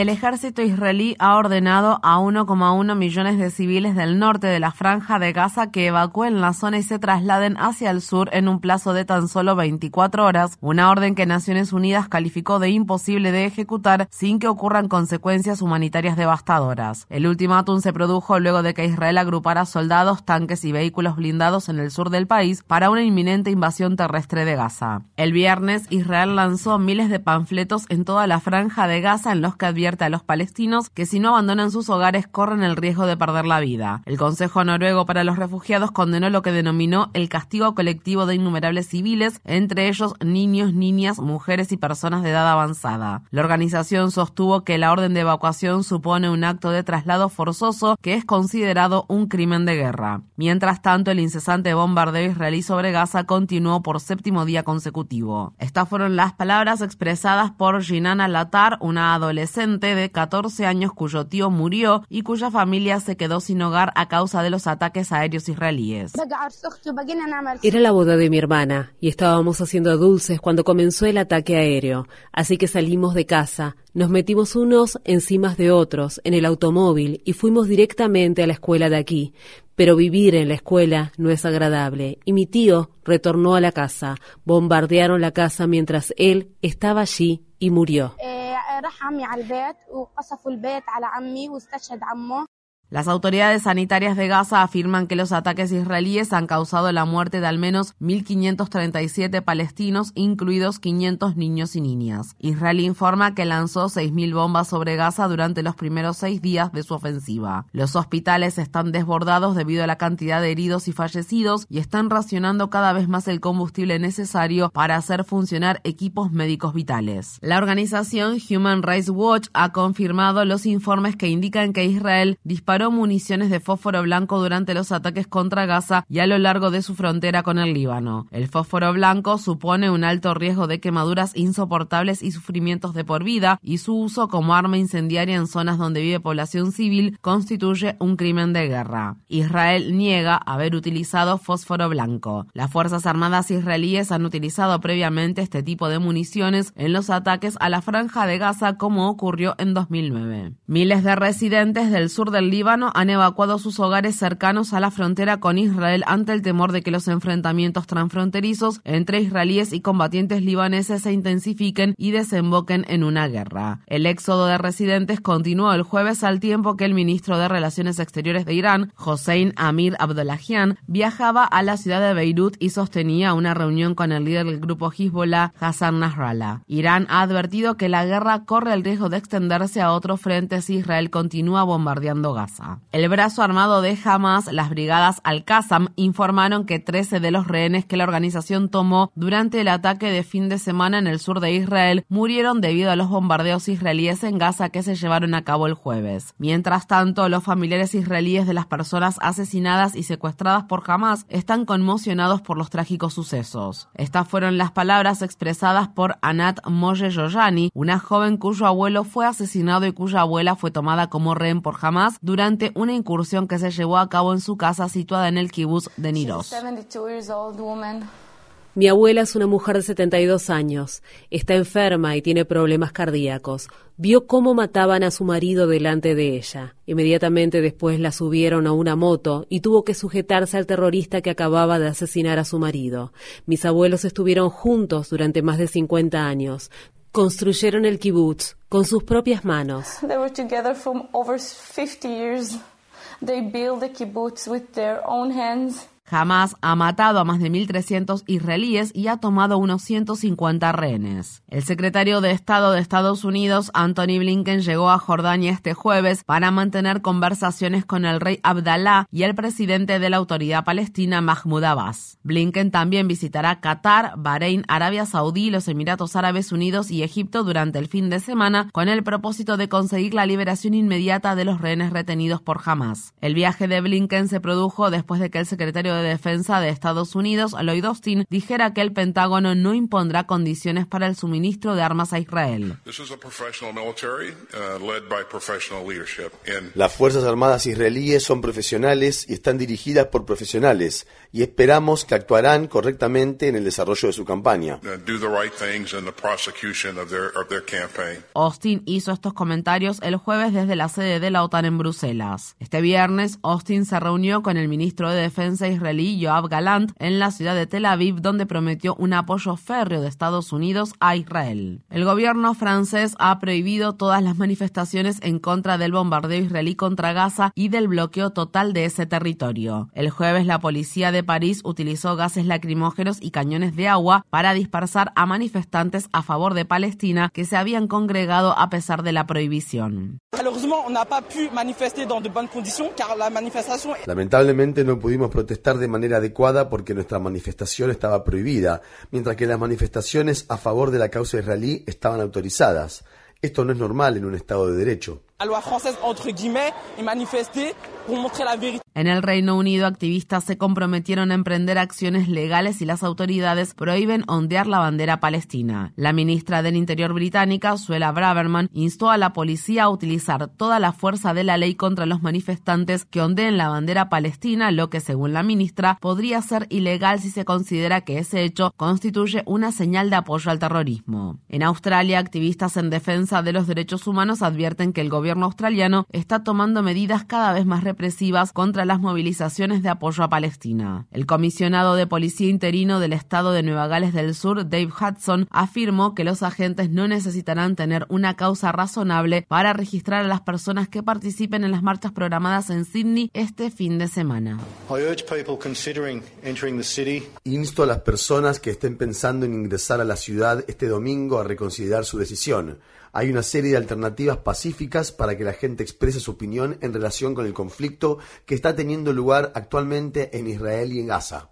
El ejército israelí ha ordenado a 1,1 millones de civiles del norte de la franja de Gaza que evacúen la zona y se trasladen hacia el sur en un plazo de tan solo 24 horas, una orden que Naciones Unidas calificó de imposible de ejecutar sin que ocurran consecuencias humanitarias devastadoras. El ultimátum se produjo luego de que Israel agrupara soldados, tanques y vehículos blindados en el sur del país para una inminente invasión terrestre de Gaza. El viernes, Israel lanzó miles de panfletos en toda la franja de Gaza en los que advierte a los palestinos que si no abandonan sus hogares corren el riesgo de perder la vida. El Consejo Noruego para los Refugiados condenó lo que denominó el castigo colectivo de innumerables civiles, entre ellos niños, niñas, mujeres y personas de edad avanzada. La organización sostuvo que la orden de evacuación supone un acto de traslado forzoso que es considerado un crimen de guerra. Mientras tanto, el incesante bombardeo israelí sobre Gaza continuó por séptimo día consecutivo. Estas fueron las palabras expresadas por Jinana Latar, una adolescente de 14 años cuyo tío murió y cuya familia se quedó sin hogar a causa de los ataques aéreos israelíes. Era la boda de mi hermana y estábamos haciendo dulces cuando comenzó el ataque aéreo, así que salimos de casa, nos metimos unos encima de otros en el automóvil y fuimos directamente a la escuela de aquí. Pero vivir en la escuela no es agradable y mi tío retornó a la casa. Bombardearon la casa mientras él estaba allí y murió. راح عمي على البيت وقصفوا البيت على عمي واستشهد عمه. Las autoridades sanitarias de Gaza afirman que los ataques israelíes han causado la muerte de al menos 1.537 palestinos, incluidos 500 niños y niñas. Israel informa que lanzó 6.000 bombas sobre Gaza durante los primeros seis días de su ofensiva. Los hospitales están desbordados debido a la cantidad de heridos y fallecidos y están racionando cada vez más el combustible necesario para hacer funcionar equipos médicos vitales. La organización Human Rights Watch ha confirmado los informes que indican que Israel disparó municiones de fósforo blanco durante los ataques contra Gaza y a lo largo de su frontera con el Líbano. El fósforo blanco supone un alto riesgo de quemaduras insoportables y sufrimientos de por vida y su uso como arma incendiaria en zonas donde vive población civil constituye un crimen de guerra. Israel niega haber utilizado fósforo blanco. Las Fuerzas Armadas israelíes han utilizado previamente este tipo de municiones en los ataques a la franja de Gaza como ocurrió en 2009. Miles de residentes del sur del Líbano han evacuado sus hogares cercanos a la frontera con Israel ante el temor de que los enfrentamientos transfronterizos entre israelíes y combatientes libaneses se intensifiquen y desemboquen en una guerra. El éxodo de residentes continuó el jueves al tiempo que el ministro de Relaciones Exteriores de Irán, Hossein Amir Abdollahian, viajaba a la ciudad de Beirut y sostenía una reunión con el líder del grupo Hezbollah, Hassan Nasrallah. Irán ha advertido que la guerra corre el riesgo de extenderse a otros frentes si Israel continúa bombardeando Gaza. El brazo armado de Hamas, las brigadas Al-Qassam, informaron que 13 de los rehenes que la organización tomó durante el ataque de fin de semana en el sur de Israel murieron debido a los bombardeos israelíes en Gaza que se llevaron a cabo el jueves. Mientras tanto, los familiares israelíes de las personas asesinadas y secuestradas por Hamas están conmocionados por los trágicos sucesos. Estas fueron las palabras expresadas por Anat Moye Yoyani, una joven cuyo abuelo fue asesinado y cuya abuela fue tomada como rehén por Hamas durante una incursión que se llevó a cabo en su casa situada en el kibbutz de Niros. Mi abuela es una mujer de 72 años. Está enferma y tiene problemas cardíacos. Vio cómo mataban a su marido delante de ella. Inmediatamente después la subieron a una moto y tuvo que sujetarse al terrorista que acababa de asesinar a su marido. Mis abuelos estuvieron juntos durante más de 50 años. Construyeron el kibutz con sus propias manos. They were together from over 50 years. They built the kibbutz with their own hands. Hamas ha matado a más de 1.300 israelíes y ha tomado unos 150 rehenes. El secretario de Estado de Estados Unidos, Anthony Blinken, llegó a Jordania este jueves para mantener conversaciones con el rey Abdallah y el presidente de la autoridad palestina, Mahmoud Abbas. Blinken también visitará Qatar, Bahrein, Arabia Saudí, los Emiratos Árabes Unidos y Egipto durante el fin de semana con el propósito de conseguir la liberación inmediata de los rehenes retenidos por Hamas. El viaje de Blinken se produjo después de que el secretario de Defensa de Estados Unidos, Lloyd Austin, dijera que el Pentágono no impondrá condiciones para el suministro de armas a Israel. Uh, Las Fuerzas Armadas israelíes son profesionales y están dirigidas por profesionales y esperamos que actuarán correctamente en el desarrollo de su campaña. Austin hizo estos comentarios el jueves desde la sede de la OTAN en Bruselas. Este viernes, Austin se reunió con el ministro de Defensa israelí Yoav Galant en la ciudad de Tel Aviv, donde prometió un apoyo férreo de Estados Unidos a Israel. El gobierno francés ha prohibido todas las manifestaciones en contra del bombardeo israelí contra Gaza y del bloqueo total de ese territorio. El jueves, la policía de París utilizó gases lacrimógenos y cañones de agua para dispersar a manifestantes a favor de Palestina que se habían congregado a pesar de la prohibición. Lamentablemente no pudimos protestar de manera adecuada porque nuestra manifestación estaba prohibida, mientras que las manifestaciones a favor de la causa israelí estaban autorizadas. Esto no es normal en un Estado de Derecho. En el Reino Unido, activistas se comprometieron a emprender acciones legales y las autoridades prohíben ondear la bandera palestina. La ministra del Interior británica, Suela Braverman, instó a la policía a utilizar toda la fuerza de la ley contra los manifestantes que ondeen la bandera palestina, lo que, según la ministra, podría ser ilegal si se considera que ese hecho constituye una señal de apoyo al terrorismo. En Australia, activistas en defensa de los derechos humanos advierten que el gobierno australiano está tomando medidas cada vez más represivas contra las movilizaciones de apoyo a Palestina. El comisionado de policía interino del estado de Nueva Gales del Sur, Dave Hudson, afirmó que los agentes no necesitarán tener una causa razonable para registrar a las personas que participen en las marchas programadas en Sydney este fin de semana. Insto a las personas que estén pensando en ingresar a la ciudad este domingo a reconsiderar su decisión hay una serie de alternativas pacíficas para que la gente exprese su opinión en relación con el conflicto que está teniendo lugar actualmente en Israel y en Gaza.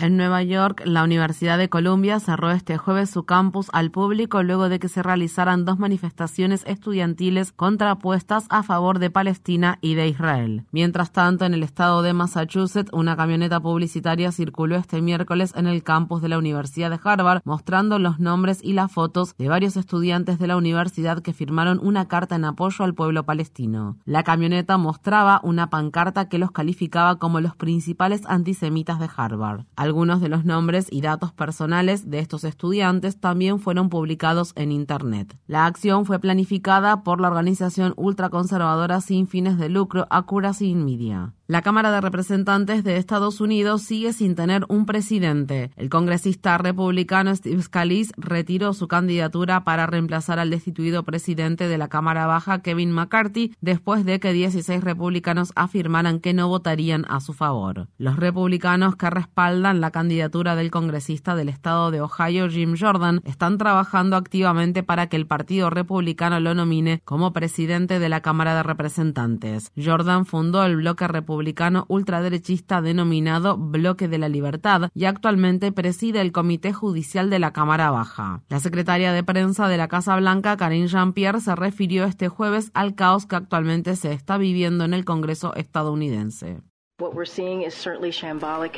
En Nueva York, la Universidad de Columbia cerró este jueves su campus al público luego de que se realizaran dos manifestaciones estudiantiles contrapuestas a favor de Palestina y de Israel. Mientras tanto, en el estado de Massachusetts, una camioneta publicitaria circuló este miércoles en el campus de la Universidad Universidad de Harvard, mostrando los nombres y las fotos de varios estudiantes de la universidad que firmaron una carta en apoyo al pueblo palestino. La camioneta mostraba una pancarta que los calificaba como los principales antisemitas de Harvard. Algunos de los nombres y datos personales de estos estudiantes también fueron publicados en Internet. La acción fue planificada por la organización ultraconservadora sin fines de lucro Accuracy in Media. La Cámara de Representantes de Estados Unidos sigue sin tener un presidente. El congresista republicano Steve Scalise retiró su candidatura para reemplazar al destituido presidente de la Cámara Baja, Kevin McCarthy, después de que 16 republicanos afirmaran que no votarían a su favor. Los republicanos que respaldan la candidatura del congresista del estado de Ohio, Jim Jordan, están trabajando activamente para que el Partido Republicano lo nomine como presidente de la Cámara de Representantes. Jordan fundó el bloque republicano republicano ultraderechista denominado Bloque de la Libertad y actualmente preside el Comité Judicial de la Cámara Baja. La secretaria de prensa de la Casa Blanca, Karine Jean-Pierre, se refirió este jueves al caos que actualmente se está viviendo en el Congreso estadounidense.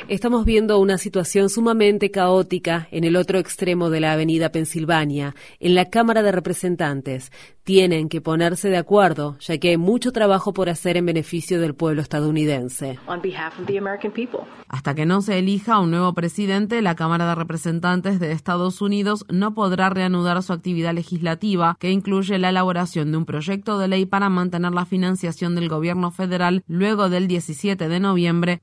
Estamos viendo una situación sumamente caótica en el otro extremo de la avenida Pensilvania, en la Cámara de Representantes. Tienen que ponerse de acuerdo, ya que hay mucho trabajo por hacer en beneficio del pueblo estadounidense. Hasta que no se elija un nuevo presidente, la Cámara de Representantes de Estados Unidos no podrá reanudar su actividad legislativa, que incluye la elaboración de un proyecto de ley para mantener la financiación del gobierno federal luego del 17 de noviembre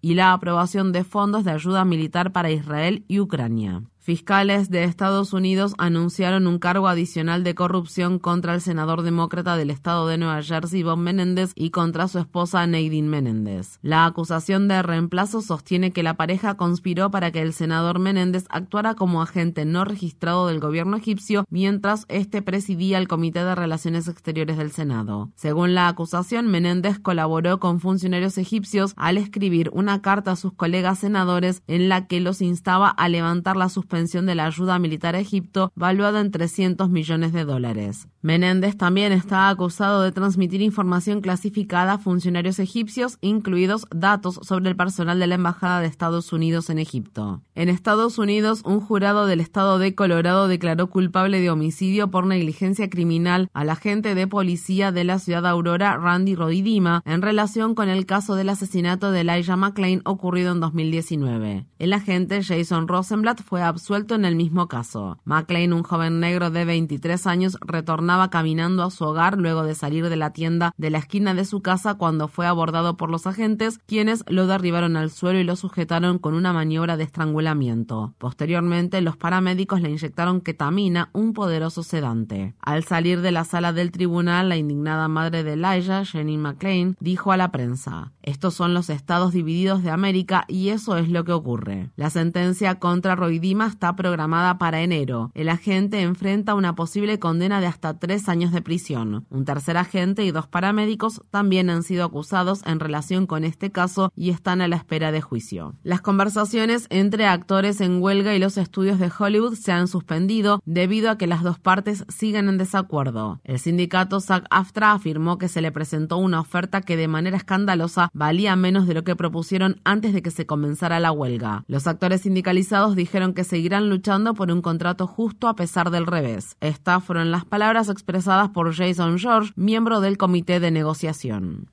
y la aprobación de fondos de ayuda militar para Israel y Ucrania. Fiscales de Estados Unidos anunciaron un cargo adicional de corrupción contra el senador demócrata del estado de Nueva Jersey, Bob Menéndez, y contra su esposa Nadine Menéndez. La acusación de reemplazo sostiene que la pareja conspiró para que el senador Menéndez actuara como agente no registrado del gobierno egipcio mientras este presidía el Comité de Relaciones Exteriores del Senado. Según la acusación, Menéndez colaboró con funcionarios egipcios al escribir una carta a sus colegas senadores en la que los instaba a levantar la suspensión de la ayuda militar a Egipto, valuada en 300 millones de dólares. Menéndez también está acusado de transmitir información clasificada a funcionarios egipcios, incluidos datos sobre el personal de la Embajada de Estados Unidos en Egipto. En Estados Unidos, un jurado del estado de Colorado declaró culpable de homicidio por negligencia criminal al agente de policía de la ciudad de Aurora, Randy Rodidima, en relación con el caso del asesinato de Elijah McClain ocurrido en 2019. El agente Jason Rosenblatt fue absuelto en el mismo caso. McClain, un joven negro de 23 años, retornó caminando a su hogar luego de salir de la tienda de la esquina de su casa cuando fue abordado por los agentes, quienes lo derribaron al suelo y lo sujetaron con una maniobra de estrangulamiento. Posteriormente, los paramédicos le inyectaron ketamina, un poderoso sedante. Al salir de la sala del tribunal, la indignada madre de Elijah, Jenny McLean, dijo a la prensa: Estos son los estados divididos de América y eso es lo que ocurre. La sentencia contra Roidima está programada para enero. El agente enfrenta una posible condena de hasta tres años de prisión. Un tercer agente y dos paramédicos también han sido acusados en relación con este caso y están a la espera de juicio. Las conversaciones entre actores en huelga y los estudios de Hollywood se han suspendido debido a que las dos partes siguen en desacuerdo. El sindicato SAG-AFTRA afirmó que se le presentó una oferta que de manera escandalosa valía menos de lo que propusieron antes de que se comenzara la huelga. Los actores sindicalizados dijeron que seguirán luchando por un contrato justo a pesar del revés. Estas fueron las palabras expresadas por Jason George, miembro del comité de negociación.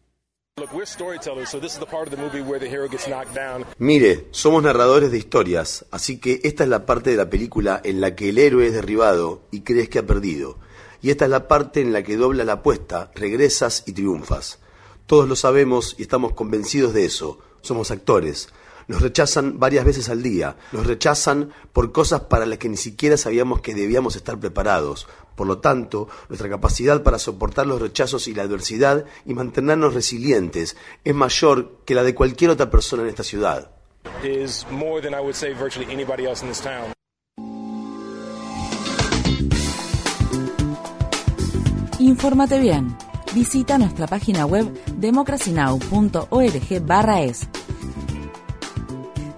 Mire, somos narradores de historias, así que esta es la parte de la película en la que el héroe es derribado y crees que ha perdido. Y esta es la parte en la que dobla la apuesta, regresas y triunfas. Todos lo sabemos y estamos convencidos de eso. Somos actores. Nos rechazan varias veces al día. Nos rechazan por cosas para las que ni siquiera sabíamos que debíamos estar preparados. Por lo tanto, nuestra capacidad para soportar los rechazos y la adversidad y mantenernos resilientes es mayor que la de cualquier otra persona en esta ciudad. Infórmate bien. Visita nuestra página web democracynow.org/es